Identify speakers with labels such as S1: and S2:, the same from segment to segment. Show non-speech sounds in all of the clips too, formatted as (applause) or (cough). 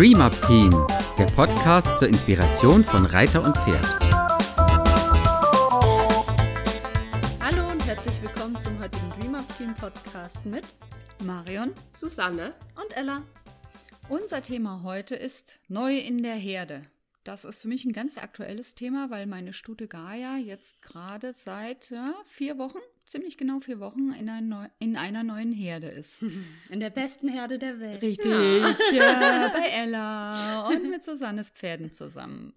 S1: Dream Up Team, der Podcast zur Inspiration von Reiter und Pferd.
S2: Hallo und herzlich willkommen zum heutigen Dream Up Team Podcast mit
S3: Marion,
S2: Susanne und Ella.
S3: Unser Thema heute ist Neu in der Herde. Das ist für mich ein ganz aktuelles Thema, weil meine Stute Gaia jetzt gerade seit ja, vier Wochen, ziemlich genau vier Wochen, in, ein Neu in einer neuen Herde ist. (laughs)
S2: In der besten Herde der Welt.
S3: Richtig, ja. (laughs) bei Ella und mit Susannes Pferden zusammen.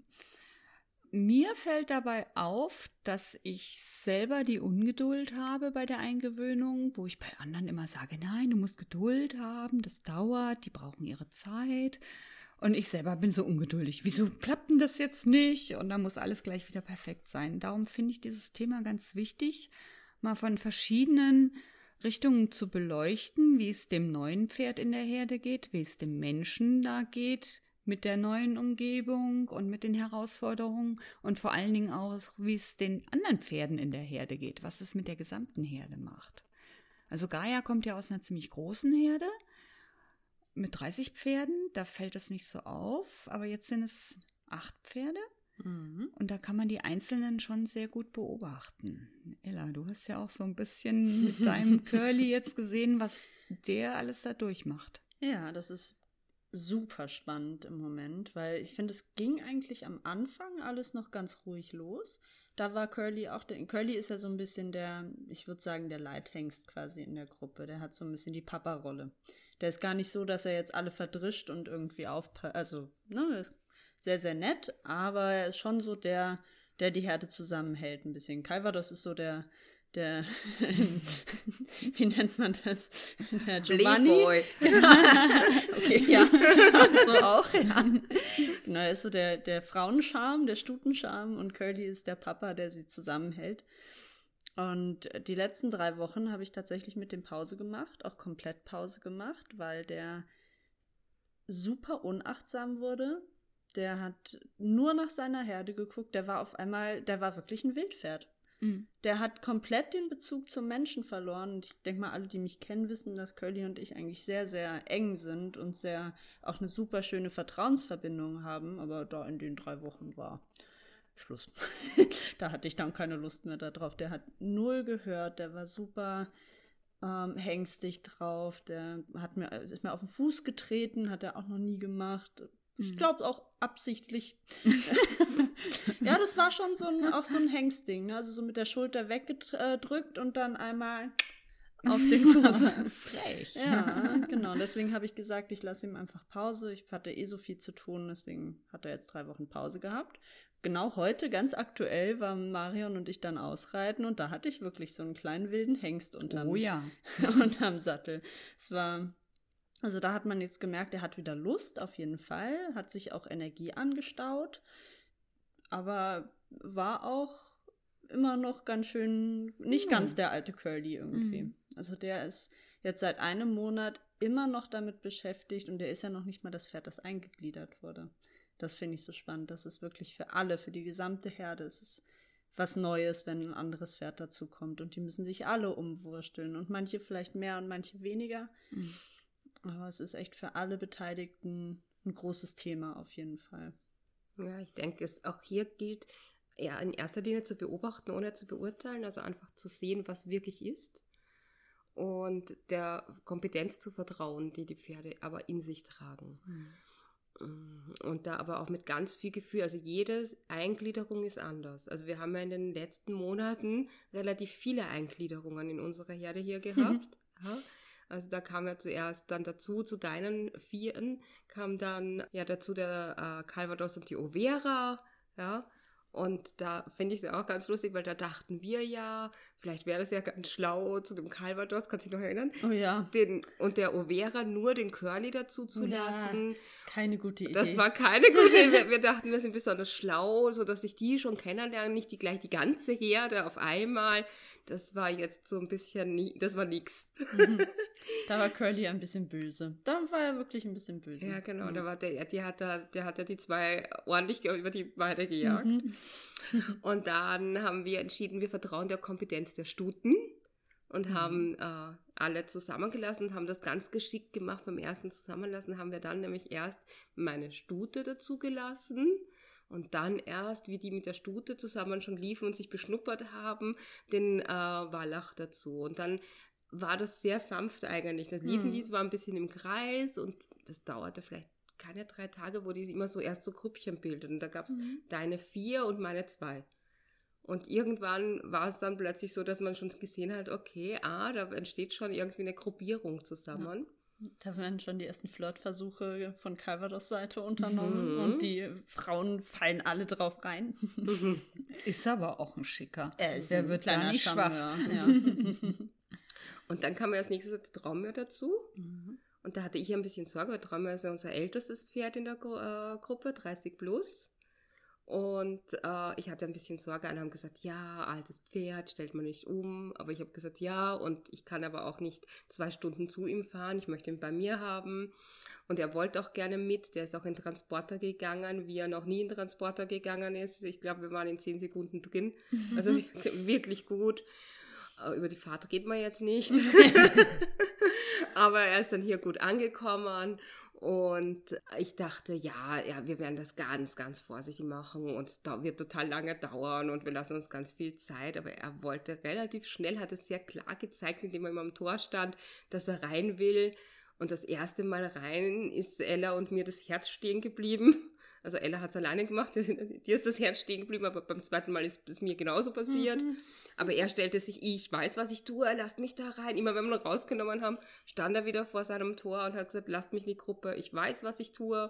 S3: Mir fällt dabei auf, dass ich selber die Ungeduld habe bei der Eingewöhnung, wo ich bei anderen immer sage, nein, du musst Geduld haben, das dauert, die brauchen ihre Zeit. Und ich selber bin so ungeduldig. Wieso klappt denn das jetzt nicht? Und da muss alles gleich wieder perfekt sein. Darum finde ich dieses Thema ganz wichtig, mal von verschiedenen Richtungen zu beleuchten, wie es dem neuen Pferd in der Herde geht, wie es dem Menschen da geht mit der neuen Umgebung und mit den Herausforderungen und vor allen Dingen auch, wie es den anderen Pferden in der Herde geht, was es mit der gesamten Herde macht. Also Gaia kommt ja aus einer ziemlich großen Herde mit 30 Pferden, da fällt es nicht so auf, aber jetzt sind es acht Pferde.
S2: Mhm.
S3: Und da kann man die Einzelnen schon sehr gut beobachten. Ella, du hast ja auch so ein bisschen mit (laughs) deinem Curly jetzt gesehen, was der alles da durchmacht.
S2: Ja, das ist super spannend im Moment, weil ich finde, es ging eigentlich am Anfang alles noch ganz ruhig los. Da war Curly auch, der, Curly ist ja so ein bisschen der, ich würde sagen, der Leithengst quasi in der Gruppe. Der hat so ein bisschen die Papa-Rolle. Der ist gar nicht so, dass er jetzt alle verdrischt und irgendwie aufpasst. Also, ne, ist sehr, sehr nett, aber er ist schon so der, der die Herde zusammenhält ein bisschen. Calvados ist so der, der, (laughs) wie nennt man das? Der Giovanni.
S4: Playboy. (laughs)
S2: okay, ja, (laughs) so auch, ja. Genau, er ist so der, der Frauenscham, der Stutenscham und Curly ist der Papa, der sie zusammenhält. Und die letzten drei Wochen habe ich tatsächlich mit dem Pause gemacht, auch komplett Pause gemacht, weil der super unachtsam wurde. Der hat nur nach seiner Herde geguckt. Der war auf einmal, der war wirklich ein Wildpferd.
S3: Mhm.
S2: Der hat komplett den Bezug zum Menschen verloren. Und ich denke mal, alle, die mich kennen, wissen, dass Curly und ich eigentlich sehr, sehr eng sind und sehr auch eine super schöne Vertrauensverbindung haben. Aber da in den drei Wochen war Schluss. (laughs) da hatte ich dann keine Lust mehr darauf. Der hat null gehört, der war super ähm, hängstig drauf, der hat mir, ist mir auf den Fuß getreten, hat er auch noch nie gemacht. Ich
S3: Mhm.
S2: glaube auch absichtlich. (laughs) (laughs) ja, das war schon so ein, auch so ein Hengstding, ne? also so mit der Schulter weggedrückt und dann einmal auf den Fuß.
S3: Frech.
S2: Ja, genau. Deswegen habe ich gesagt, ich lasse ihm einfach Pause. Ich hatte eh so viel zu tun, deswegen hat er jetzt drei Wochen Pause gehabt. Genau heute, ganz aktuell, waren Marion und ich dann ausreiten und da hatte ich wirklich so einen kleinen wilden Hengst unterm,
S3: Oh ja. (laughs)
S2: unterm Sattel. Es war, also da hat man jetzt gemerkt, er hat wieder Lust, auf jeden Fall, hat sich auch Energie angestaut, aber war auch immer noch ganz schön, nicht
S3: Ja.
S2: ganz der alte Curly irgendwie.
S3: Mhm.
S2: Also der ist jetzt seit einem Monat immer noch damit beschäftigt und der ist ja noch nicht mal das Pferd, das eingegliedert wurde. Das finde ich so spannend. Das ist wirklich für alle, für die gesamte Herde. Es ist was Neues, wenn ein anderes Pferd dazu kommt. Und die müssen sich alle umwursteln. Und manche vielleicht mehr und manche weniger.
S3: Mhm.
S2: Aber es ist echt für alle Beteiligten ein großes Thema auf jeden Fall.
S4: Ja, ich denke, es auch hier gilt, ja, in erster Linie zu beobachten, ohne zu beurteilen, also einfach zu sehen, was wirklich ist und der Kompetenz zu vertrauen, die die Pferde aber in sich tragen. Mm, Und da aber auch mit ganz viel Gefühl. Also jede Eingliederung ist anders. Also wir haben ja in den letzten Monaten relativ viele Eingliederungen in unserer Herde hier (laughs) gehabt. ja. Also da kam ja zuerst dann dazu, zu deinen Vieren kam dann ja dazu der äh, Calvados und die Overa, ja. Und da finde ich es auch ganz lustig, weil da dachten wir ja, vielleicht wäre es ja ganz schlau zu dem Calvados, kannst du dich noch erinnern?
S2: Oh ja,
S4: Den, und der Overa nur den Curly dazu zu
S2: Ja.
S4: lassen.
S2: keine gute Idee.
S4: Das war keine gute Idee. Wir, dachten, wir sind besonders schlau, so dass sich die schon kennenlernen, nicht die gleich die ganze Herde auf einmal. Das war jetzt so ein bisschen, nie, das war nix.
S2: Mhm. (laughs) Da war Curly ein bisschen böse. Da war er wirklich ein bisschen böse.
S4: Ja, genau. Da war der, die hat da, der hat ja die zwei ordentlich über die Weide gejagt.
S2: Mhm. (laughs)
S4: Und dann haben wir entschieden, wir vertrauen der Kompetenz der Stuten und haben äh, alle zusammengelassen und haben das ganz geschickt gemacht. Beim ersten Zusammenlassen haben wir dann nämlich erst meine Stute dazugelassen und dann erst, wie die mit der Stute zusammen schon liefen und sich beschnuppert haben, den äh, Wallach dazu. Und dann war das sehr sanft eigentlich. Da liefen
S2: Mhm.
S4: die zwar ein bisschen im Kreis und das dauerte vielleicht keine drei Tage, wo die immer so erst so Grüppchen bilden. Und da gab es
S2: Mhm.
S4: deine vier und meine zwei. Und irgendwann war es dann plötzlich so, dass man schon gesehen hat, okay, ah, da entsteht schon irgendwie eine Gruppierung zusammen.
S2: Da werden schon die ersten Flirtversuche von Calvados Seite unternommen
S4: Mhm.
S2: und die Frauen fallen alle drauf rein.
S3: Ist aber auch ein Schicker.
S2: Er ist
S3: Der
S2: ein
S3: wird da nicht schwach.
S2: Ja. (laughs)
S4: Und dann kam ja als nächstes der Traumeur dazu.
S2: Mhm.
S4: Und da hatte ich ein bisschen Sorge, weil Traumeur ist ja unser ältestes Pferd in der Gru äh, Gruppe, 30 plus. Und äh, ich hatte ein bisschen Sorge. Alle haben gesagt, ja, altes Pferd, stellt man nicht um. Aber ich habe gesagt, ja, und ich kann aber auch nicht zwei Stunden zu ihm fahren. Ich möchte ihn bei mir haben. Und er wollte auch gerne mit. Der ist auch in Transporter gegangen, wie er noch nie in Transporter gegangen ist. Ich glaube, wir waren in zehn Sekunden drin. Also (laughs) wirklich gut. Äh, Über die Fahrt reden wir jetzt nicht. (laughs) (laughs) Aber er ist dann hier gut angekommen und ich dachte, ja, ja, wir werden das ganz, ganz vorsichtig machen und dau- wird total lange dauern und wir lassen uns ganz viel Zeit. Aber er wollte relativ schnell, hat es sehr klar gezeigt, indem er immer am Tor stand, dass er rein will. Und das erste Mal rein ist Ella und mir das Herz stehen geblieben. Also Ella hat es alleine gemacht, (laughs) dir ist das Herz stehen geblieben, aber beim zweiten Mal ist es mir genauso passiert.
S2: Mhm.
S4: Aber er stellte sich, ich weiß, was ich tue, lasst mich da rein. Immer wenn wir ihn rausgenommen haben, stand er wieder vor seinem Tor und hat gesagt, lasst mich in die Gruppe, ich weiß, was ich tue.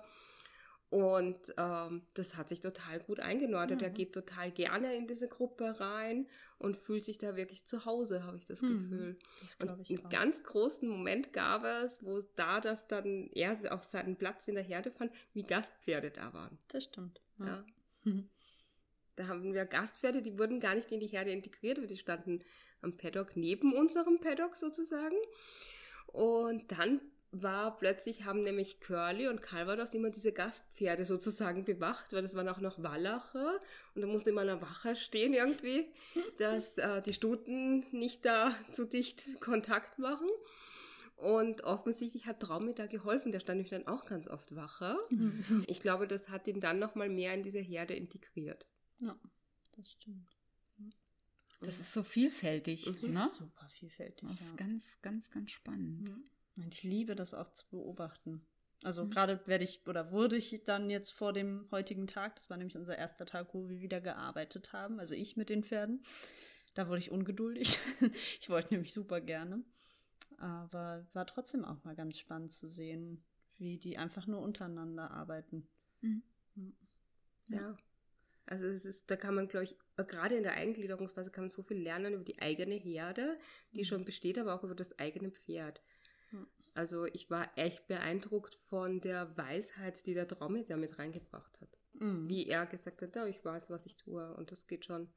S4: Und ähm, das hat sich total gut eingenordet. Er
S2: Mhm.
S4: geht total gerne in diese Gruppe rein und fühlt sich da wirklich zu Hause, habe ich das
S2: Mhm.
S4: Gefühl.
S2: Das
S4: Und einen
S2: auch.
S4: ganz großen Moment gab es, wo da das dann er auch seinen Platz in der Herde fand, wie Gastpferde da waren.
S2: Das stimmt.
S4: Ja.
S2: Mhm.
S4: Da haben wir Gastpferde, die wurden gar nicht in die Herde integriert, die standen am Paddock neben unserem Paddock sozusagen. Und dann war plötzlich, haben nämlich Curly und Calvados immer diese Gastpferde sozusagen bewacht, weil das waren auch noch Wallache und da musste immer eine Wache stehen irgendwie, (laughs) dass äh, die Stuten nicht da zu dicht Kontakt machen. Und offensichtlich hat Traumi da geholfen, der stand nämlich dann auch ganz oft Wache.
S2: Mhm.
S4: Ich glaube, das hat ihn dann nochmal mehr in diese Herde integriert.
S2: Ja, das stimmt.
S3: Das ist so vielfältig,
S4: Mhm.
S3: ne?
S2: Super vielfältig.
S3: Das ist
S2: ja.
S3: ganz, ganz, ganz spannend.
S2: Mhm. Und ich liebe das auch zu beobachten. Also
S3: Mhm.
S2: gerade werde ich oder wurde ich dann jetzt vor dem heutigen Tag, das war nämlich unser erster Tag, wo wir wieder gearbeitet haben, also ich mit den Pferden. Da wurde ich ungeduldig. (laughs) ich wollte nämlich super gerne. Aber war trotzdem auch mal ganz spannend zu sehen, wie die einfach nur untereinander arbeiten.
S3: Mhm.
S4: Ja. Also es ist, da kann man, glaube ich, gerade in der Eingliederungsphase kann man so viel lernen über die eigene Herde, die
S2: Mhm.
S4: schon besteht, aber auch über das eigene Pferd.
S2: Mhm.
S4: Also ich war echt beeindruckt von der Weisheit, die der Traumi da mit reingebracht hat.
S2: Mhm.
S4: Wie er gesagt hat, ja, ich weiß, was ich tue und das geht schon.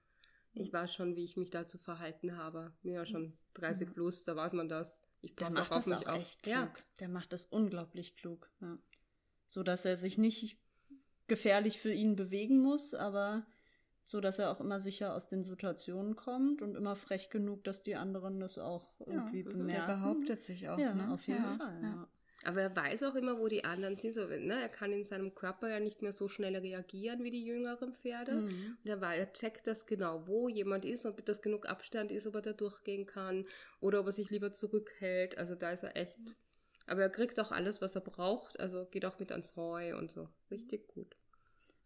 S4: Ich weiß schon, wie ich mich da zu verhalten habe. Bin ja schon 30
S2: Mhm.
S4: plus, da weiß man das. Ich
S2: Der
S4: passe auch auf
S2: das
S4: mich
S2: auch
S4: auf.
S2: echt klug.
S4: Ja,
S2: Der macht das unglaublich klug. Ja. So dass er sich nicht gefährlich für ihn bewegen muss, aber so dass er auch immer sicher aus den Situationen kommt und immer frech genug, dass die anderen das auch irgendwie
S3: Der
S2: bemerken.
S3: behauptet sich auch.
S2: ja,
S3: ne?
S2: auf jeden
S3: ja,
S2: Fall.
S3: Ja.
S2: Ja.
S4: Aber er weiß auch immer, wo die anderen sind. So, ne? Er kann in seinem Körper ja nicht mehr so schnell reagieren wie die jüngeren Pferde.
S2: Mhm.
S4: Und er, wei- er checkt das genau, wo jemand ist, ob das genug Abstand ist, ob er da durchgehen kann oder ob er sich lieber zurückhält. Also da ist er echt. Aber er kriegt auch alles, was er braucht. Also geht auch mit ans Heu und so. Richtig gut.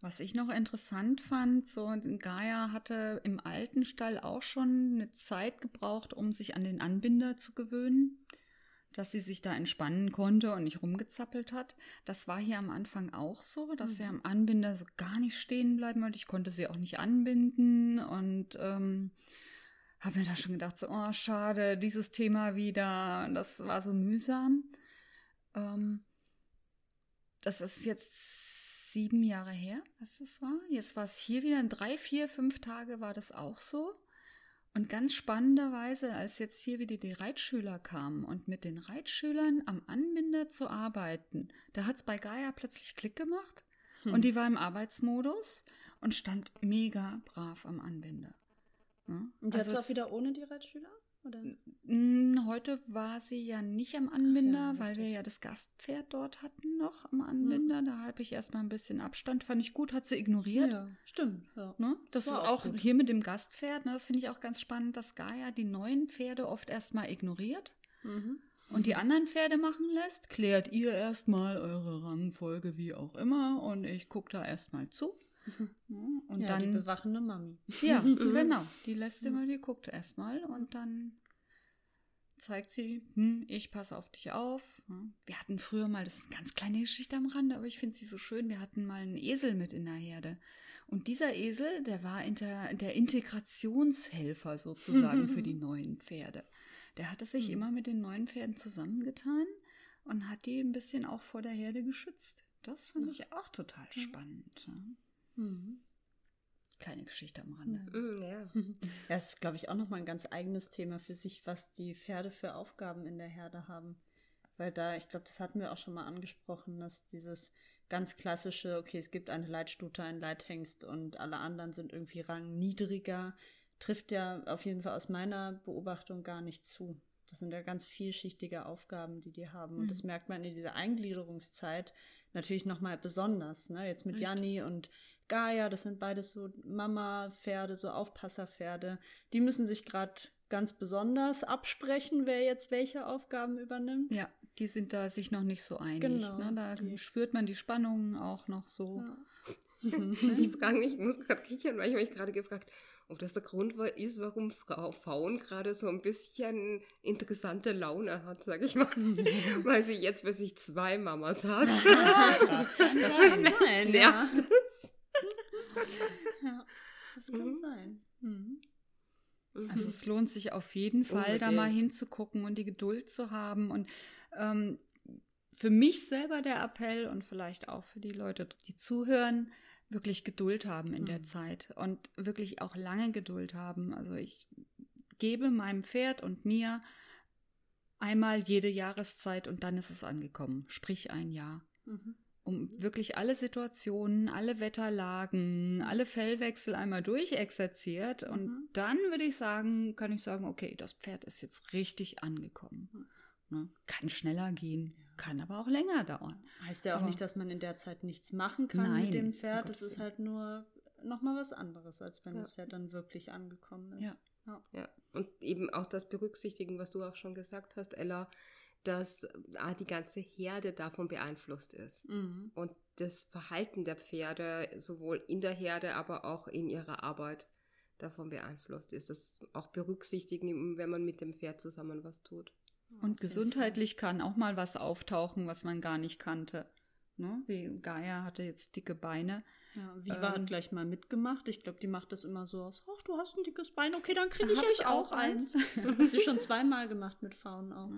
S3: Was ich noch interessant fand, so Gaia hatte im alten Stall auch schon eine Zeit gebraucht, um sich an den Anbinder zu gewöhnen, dass sie sich da entspannen konnte und nicht rumgezappelt hat. Das war hier am Anfang auch so, dass sie am Anbinder so gar nicht stehen bleiben wollte. Ich konnte sie auch nicht anbinden und ähm, habe mir da schon gedacht, so, oh, schade, dieses Thema wieder. Das war so mühsam. Ähm, das ist jetzt sieben Jahre her, was das war. Jetzt war es hier wieder, in drei, vier, fünf Tage war das auch so. Und ganz spannenderweise, als jetzt hier wieder die Reitschüler kamen und mit den Reitschülern am Anbinder zu arbeiten, da hat es bei Gaia plötzlich Klick gemacht
S2: Hm.
S3: und die war im Arbeitsmodus und stand mega brav am Anbinder. Ja,
S2: Und jetzt
S3: also
S2: auch
S3: es-
S2: wieder ohne die Reitschüler? Oder?
S3: Heute war sie ja nicht am Anbinder,
S2: ja,
S3: weil wir ja das Gastpferd dort hatten noch am Anbinder. Da habe ich erstmal ein bisschen Abstand. Fand ich gut, hat sie ignoriert.
S2: Ja, stimmt. Ja.
S3: Ne? Das
S2: War
S3: ist
S2: auch
S3: auch
S2: gut.
S3: hier mit dem Gastpferd, ne? das finde ich auch ganz spannend, dass Gaia die neuen Pferde oft erstmal ignoriert
S2: Mhm.
S3: und die anderen Pferde machen lässt. Klärt ihr erstmal eure Rangfolge, wie auch immer, und ich gucke da erstmal zu. Ja, und
S2: ja, die
S3: dann,
S2: bewachende Mami.
S3: ja, (laughs)
S4: Mhm.
S3: genau, die lässt immer, die guckt erstmal und dann zeigt sie, hm, ich passe auf dich auf. Wir hatten früher mal, das ist eine ganz kleine Geschichte am Rande, aber ich finde sie so schön, wir hatten mal einen Esel mit in der Herde. Und dieser Esel, der war inter, der Integrationshelfer sozusagen für die (laughs) neuen Pferde. Der hatte sich
S2: Mhm.
S3: immer mit den neuen Pferden zusammengetan und hat die ein bisschen auch vor der Herde geschützt. Das fand ich auch total spannend.
S2: Mhm.
S3: Kleine Geschichte am Rande.
S4: Mm, ja. (laughs)
S2: Ja, ist, glaube ich, auch nochmal ein ganz eigenes Thema für sich, was die Pferde für Aufgaben in der Herde haben. Weil da, ich glaube, das hatten wir auch schon mal angesprochen, dass dieses ganz klassische, okay, es gibt eine Leitstute, einen Leithengst und alle anderen sind irgendwie rangniedriger, trifft ja auf jeden Fall aus meiner Beobachtung gar nicht zu. Das sind ja ganz vielschichtige Aufgaben, die die haben. Und das merkt man in dieser Eingliederungszeit natürlich nochmal besonders. Ne? Jetzt mit
S3: Richtig.
S2: Janni und Gaia, das sind beides so Mama-Pferde, so Aufpasserpferde. Die müssen sich gerade ganz besonders absprechen, wer jetzt welche Aufgaben übernimmt.
S3: Ja, die sind da sich noch nicht so einig.
S2: Genau,
S3: Ne? Da
S2: die-
S3: spürt man die Spannungen auch noch so.
S4: Ich frage mich, ich muss gerade kichern, weil ich mich gerade gefragt, ob das der Grund war, ist, warum Frau Faun gerade so ein bisschen interessante Laune hat, sag ich mal. (laughs) weil sie jetzt plötzlich zwei Mamas hat.
S2: das das kann (laughs) sein. Ja.
S4: Nervt es?
S2: Ja, (laughs) das kann
S4: Mhm.
S2: sein. Mhm.
S3: Also es lohnt sich auf jeden Fall, da
S4: Unbedingt.
S3: mal hinzugucken und die Geduld zu haben. Und ähm, für mich selber der Appell und vielleicht auch für die Leute, die zuhören, wirklich Geduld haben in der
S2: Mhm.
S3: Zeit und wirklich auch lange Geduld haben. Also ich gebe meinem Pferd und mir einmal jede Jahreszeit und dann ist es angekommen, sprich ein Jahr.
S2: Mhm.
S3: Um wirklich alle Situationen, alle Wetterlagen, alle Fellwechsel einmal durchexerziert. Und
S2: Mhm.
S3: dann würde ich sagen, kann ich sagen, okay, das Pferd ist jetzt richtig angekommen. Ne? Kann schneller gehen, kann aber auch länger dauern.
S2: Heißt ja auch
S3: Aber-
S2: nicht, dass man in der Zeit nichts machen kann
S3: Nein,
S2: mit dem Pferd. Das ist halt nur nochmal was anderes, als wenn
S4: Ja.
S2: das Pferd dann wirklich angekommen ist.
S3: Ja.
S2: Ja.
S4: Ja, und eben auch das berücksichtigen, was du auch schon gesagt hast, Ella, dass ah, die ganze Herde davon beeinflusst ist.
S2: Mhm.
S4: Und das Verhalten der Pferde sowohl in der Herde, aber auch in ihrer Arbeit davon beeinflusst ist. Das auch berücksichtigen, wenn man mit dem Pferd zusammen was tut.
S3: Und gesundheitlich kann auch mal was auftauchen, was man gar nicht kannte. Ne? Wie Gaia hatte jetzt dicke Beine.
S2: Ja, Viva
S3: Ähm,
S2: hat gleich mal mitgemacht. Ich glaube, die macht das immer so aus. Ach, du hast ein dickes Bein. Okay, dann kriege ich
S3: ich
S2: auch
S3: auch
S2: eins.
S3: eins. (laughs)
S2: hat sie schon zweimal gemacht mit Faun auch.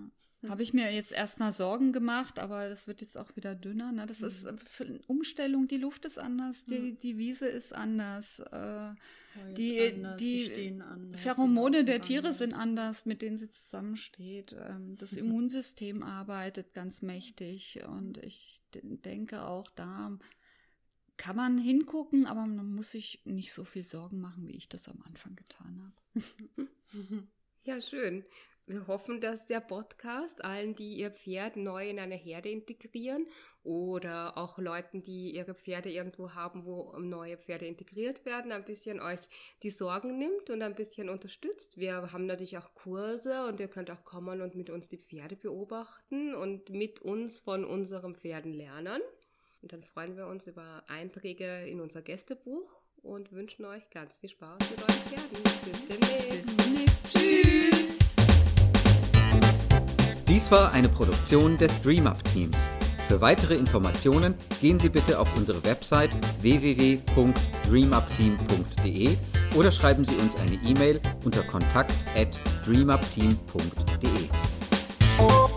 S3: Habe ich mir jetzt erstmal Sorgen gemacht, aber das wird jetzt auch wieder dünner. Ne? Das ist für eine Umstellung, die Luft ist anders, die, die Wiese ist anders, äh,
S2: ist
S3: die,
S2: anders,
S3: die
S2: anders,
S3: Pheromone der Tiere
S2: anders.
S3: sind anders, mit denen sie zusammensteht. Ähm, das (laughs) Immunsystem arbeitet ganz mächtig und ich denke auch da kann man hingucken, aber man muss sich nicht so viel Sorgen machen, wie ich das am Anfang getan habe. (laughs)
S4: Ja, schön. Wir hoffen, dass der Podcast allen, die ihr Pferd neu in eine Herde integrieren oder auch Leuten, die ihre Pferde irgendwo haben, wo neue Pferde integriert werden, ein bisschen euch die Sorgen nimmt und ein bisschen unterstützt. Wir haben natürlich auch Kurse und ihr könnt auch kommen und mit uns die Pferde beobachten und mit uns von unseren Pferden lernen. Und dann freuen wir uns über Einträge in unser Gästebuch und wünschen euch ganz viel Spaß mit euren Pferden. Bis demnächst.
S3: Bis demnächst. Tschüss.
S1: Dies war eine Produktion des DreamUp Teams. Für weitere Informationen gehen Sie bitte auf unsere Website www.dreamupteam.de oder schreiben Sie uns eine E-Mail unter kontakt@dreamupteam.de.